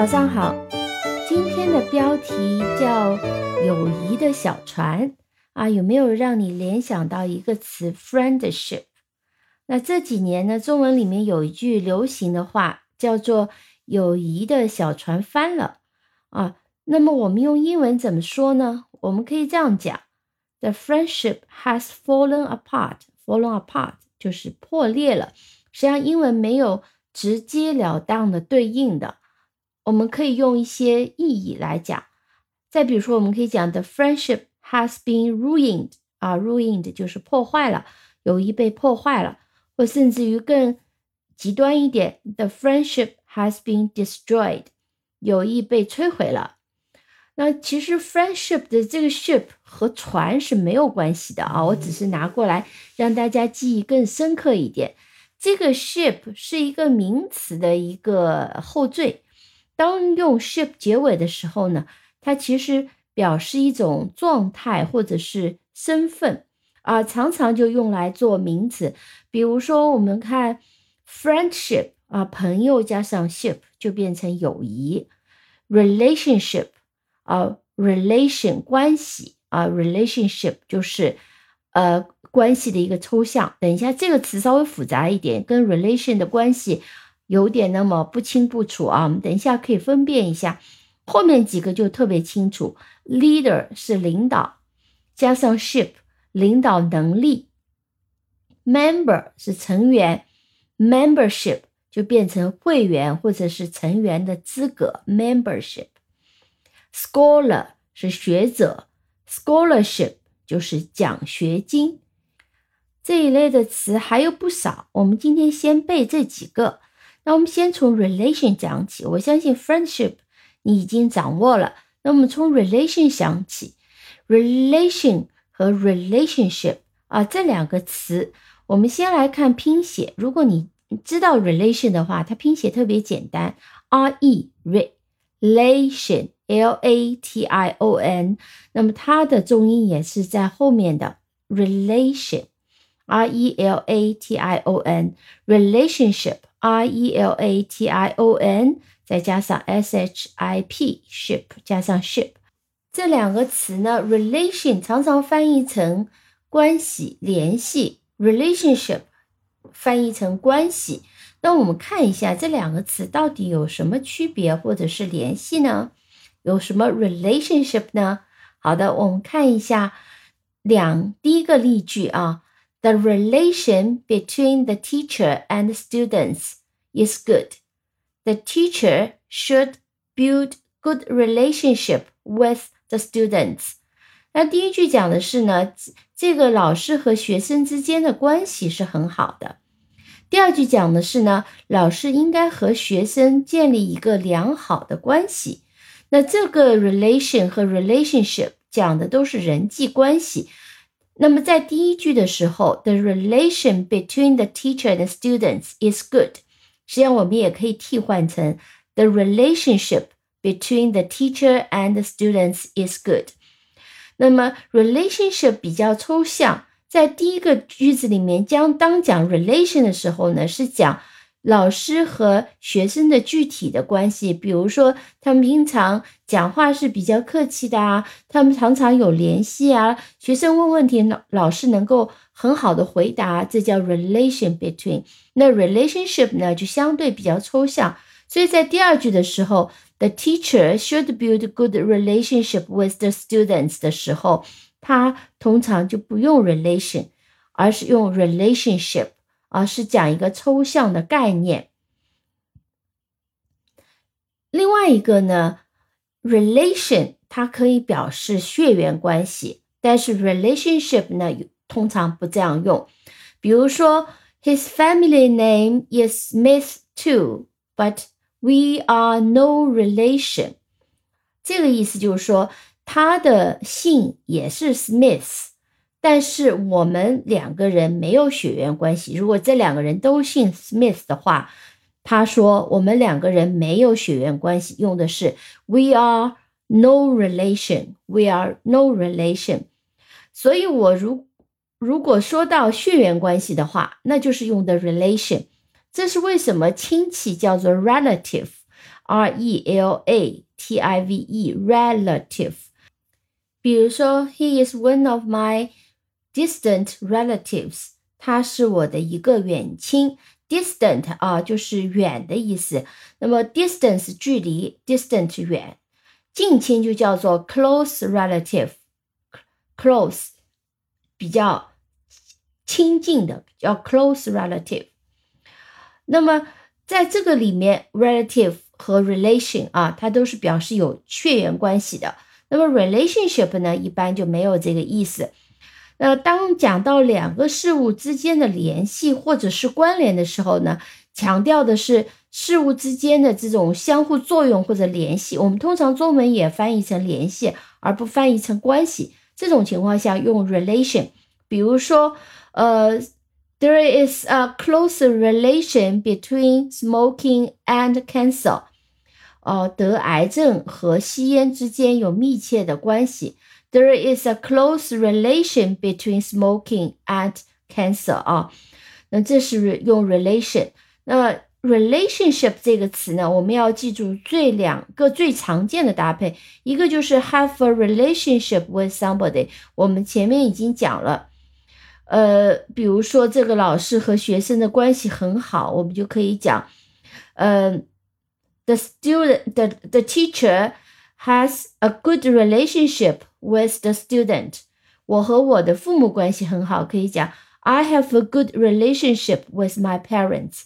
早上好，今天的标题叫“友谊的小船”啊，有没有让你联想到一个词 “friendship”？那这几年呢，中文里面有一句流行的话叫做“友谊的小船翻了”啊。那么我们用英文怎么说呢？我们可以这样讲：“The friendship has fallen apart.” Fallen apart 就是破裂了。实际上，英文没有直截了当的对应的。我们可以用一些意义来讲，再比如说，我们可以讲 the friendship has been ruined 啊，ruined 就是破坏了，友谊被破坏了，或甚至于更极端一点，the friendship has been destroyed，友谊被摧毁了。那其实 friendship 的这个 ship 和船是没有关系的啊，我只是拿过来让大家记忆更深刻一点。这个 ship 是一个名词的一个后缀。当用 ship 结尾的时候呢，它其实表示一种状态或者是身份啊，常常就用来做名词。比如说，我们看 friendship 啊，朋友加上 ship 就变成友谊；relationship 啊，relation 关系啊，relationship 就是呃关系的一个抽象。等一下，这个词稍微复杂一点，跟 relation 的关系。有点那么不清不楚啊，我们等一下可以分辨一下，后面几个就特别清楚。Leader 是领导，加上 ship 领导能力，member 是成员，membership 就变成会员或者是成员的资格，membership，scholar 是学者，scholarship 就是奖学金。这一类的词还有不少，我们今天先背这几个。那我们先从 relation 讲起，我相信 friendship 你已经掌握了。那我们从 relation 想起，relation 和 relationship 啊这两个词，我们先来看拼写。如果你知道 relation 的话，它拼写特别简单，r e relation l a t i o n，那么它的重音也是在后面的 relation r e l a t i o n relationship。R E L A T I O N，再加上 S H I P，ship 加上 ship，这两个词呢，relation 常常翻译成关系、联系，relationship 翻译成关系。那我们看一下这两个词到底有什么区别或者是联系呢？有什么 relationship 呢？好的，我们看一下两第一个例句啊。The relation between the teacher and students is good. The teacher should build good relationship with the students. 那第一句讲的是呢，这个老师和学生之间的关系是很好的。第二句讲的是呢，老师应该和学生建立一个良好的关系。那这个 relation 和 relationship 讲的都是人际关系。那么在第一句的时候，the relation between the teacher and students is good。实际上我们也可以替换成 the relationship between the teacher and students is good。那么 relationship 比较抽象，在第一个句子里面，将当讲 relation 的时候呢，是讲。老师和学生的具体的关系，比如说他们平常讲话是比较客气的啊，他们常常有联系啊。学生问问题，老老师能够很好的回答，这叫 relation between。那 relationship 呢，就相对比较抽象。所以在第二句的时候，the teacher should build good relationship with the students 的时候，他通常就不用 relation，而是用 relationship。而是讲一个抽象的概念。另外一个呢，relation 它可以表示血缘关系，但是 relationship 呢通常不这样用。比如说，His family name is Smith too, but we are no relation。这个意思就是说，他的姓也是 Smith。但是我们两个人没有血缘关系。如果这两个人都姓 Smith 的话，他说我们两个人没有血缘关系，用的是 We are no relation. We are no relation. 所以，我如如果说到血缘关系的话，那就是用的 relation。这是为什么亲戚叫做 relative， R E L A T I V E，relative。比如说，He is one of my distant relatives。他是我的一个远亲。distant 啊，就是远的意思。那么 distance 距离，distant 远。近亲就叫做 close relative，close 比较亲近的，叫 close relative。那么在这个里面，relative 和 relation 啊，它都是表示有血缘关系的。那么 relationship 呢，一般就没有这个意思。那当讲到两个事物之间的联系或者是关联的时候呢，强调的是事物之间的这种相互作用或者联系。我们通常中文也翻译成联系，而不翻译成关系。这种情况下用 relation。比如说，呃，There is a close relation between smoking and cancer。哦，得癌症和吸烟之间有密切的关系。There is a close relation between smoking and cancer 啊，那这是用 relation。那 relationship 这个词呢，我们要记住最两个最常见的搭配，一个就是 have a relationship with somebody。我们前面已经讲了，呃，比如说这个老师和学生的关系很好，我们就可以讲，呃，the student，the the teacher has a good relationship。 with the student，我和我的父母关系很好，可以讲 I have a good relationship with my parents。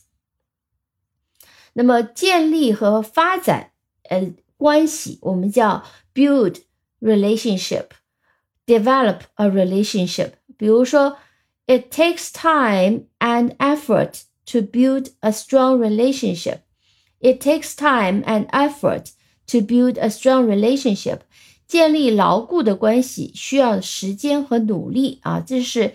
那么建立和发展呃关系，我们叫 build relationship，develop a relationship。比如说，It takes time and effort to build a strong relationship. It takes time and effort to build a strong relationship. 建立牢固的关系需要时间和努力啊，这是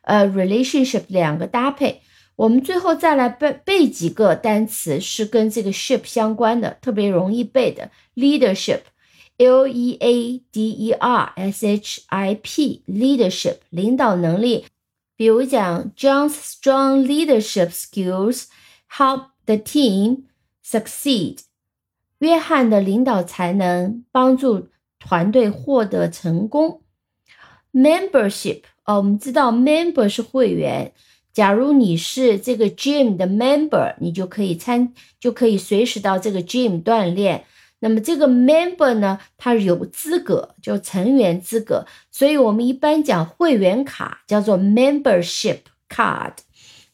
呃 relationship 两个搭配。我们最后再来背背几个单词是跟这个 ship 相关的，特别容易背的 leadership，l e a d e r s h i p leadership 领导能力。比如讲 John's strong leadership skills help the team succeed。约翰的领导才能帮助。团队获得成功，membership 哦，我们知道 member 是会员。假如你是这个 gym 的 member，你就可以参，就可以随时到这个 gym 锻炼。那么这个 member 呢，它有资格，就成员资格。所以我们一般讲会员卡叫做 membership card。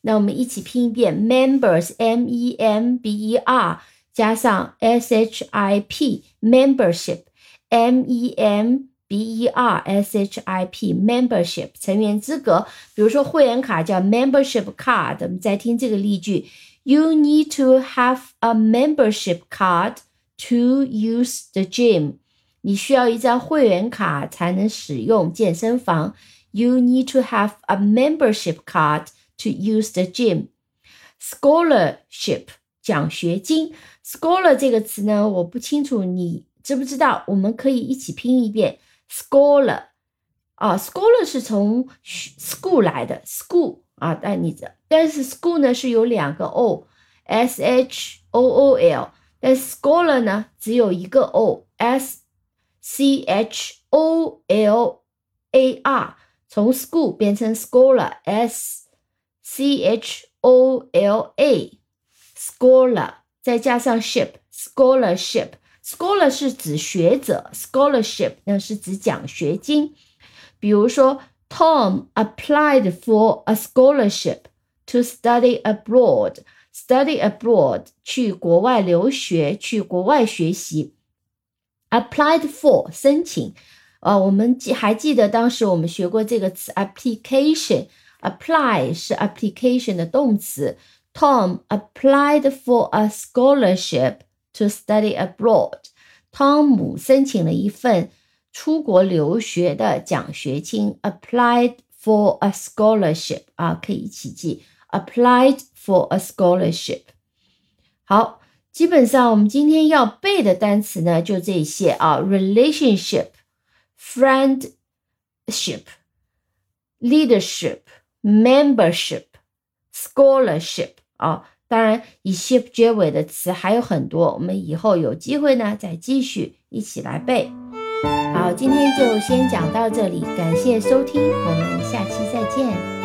那我们一起拼一遍：members，m e m b e r，加上 s h i p，membership。M E M B E R S H I P membership 成员资格，比如说会员卡叫 membership card。我们再听这个例句：You need to have a membership card to use the gym。你需要一张会员卡才能使用健身房。You need to have a membership card to use the gym。Scholarship 奖学金，scholar 这个词呢，我不清楚你。 知不知道？我们可以一起拼一遍，scholar 啊，scholar 是从 school 来的，school 啊，但你的但是 school 呢是有两个 o，s h o o l，但是 scholar 呢只有一个 o，s c h o l a r，从 school 变成 scholar，s c h o l a，scholar 再加上 ship，scholarship。Scholar 是指学者，scholarship 呢是指奖学金。比如说，Tom applied for a scholarship to study abroad。Study abroad 去国外留学，去国外学习。Applied for 申请，呃，我们记还记得当时我们学过这个词 application。Apply 是 application 的动词。Tom applied for a scholarship。 to study abroad，汤姆申请了一份出国留学的奖学金，applied for a scholarship 啊，可以一起记，applied for a scholarship。好，基本上我们今天要背的单词呢，就这些啊，relationship、friendship、leadership、membership、scholarship 啊。 当然，以 ship 结尾的词还有很多，我们以后有机会呢再继续一起来背。好，今天就先讲到这里，感谢收听，我们下期再见。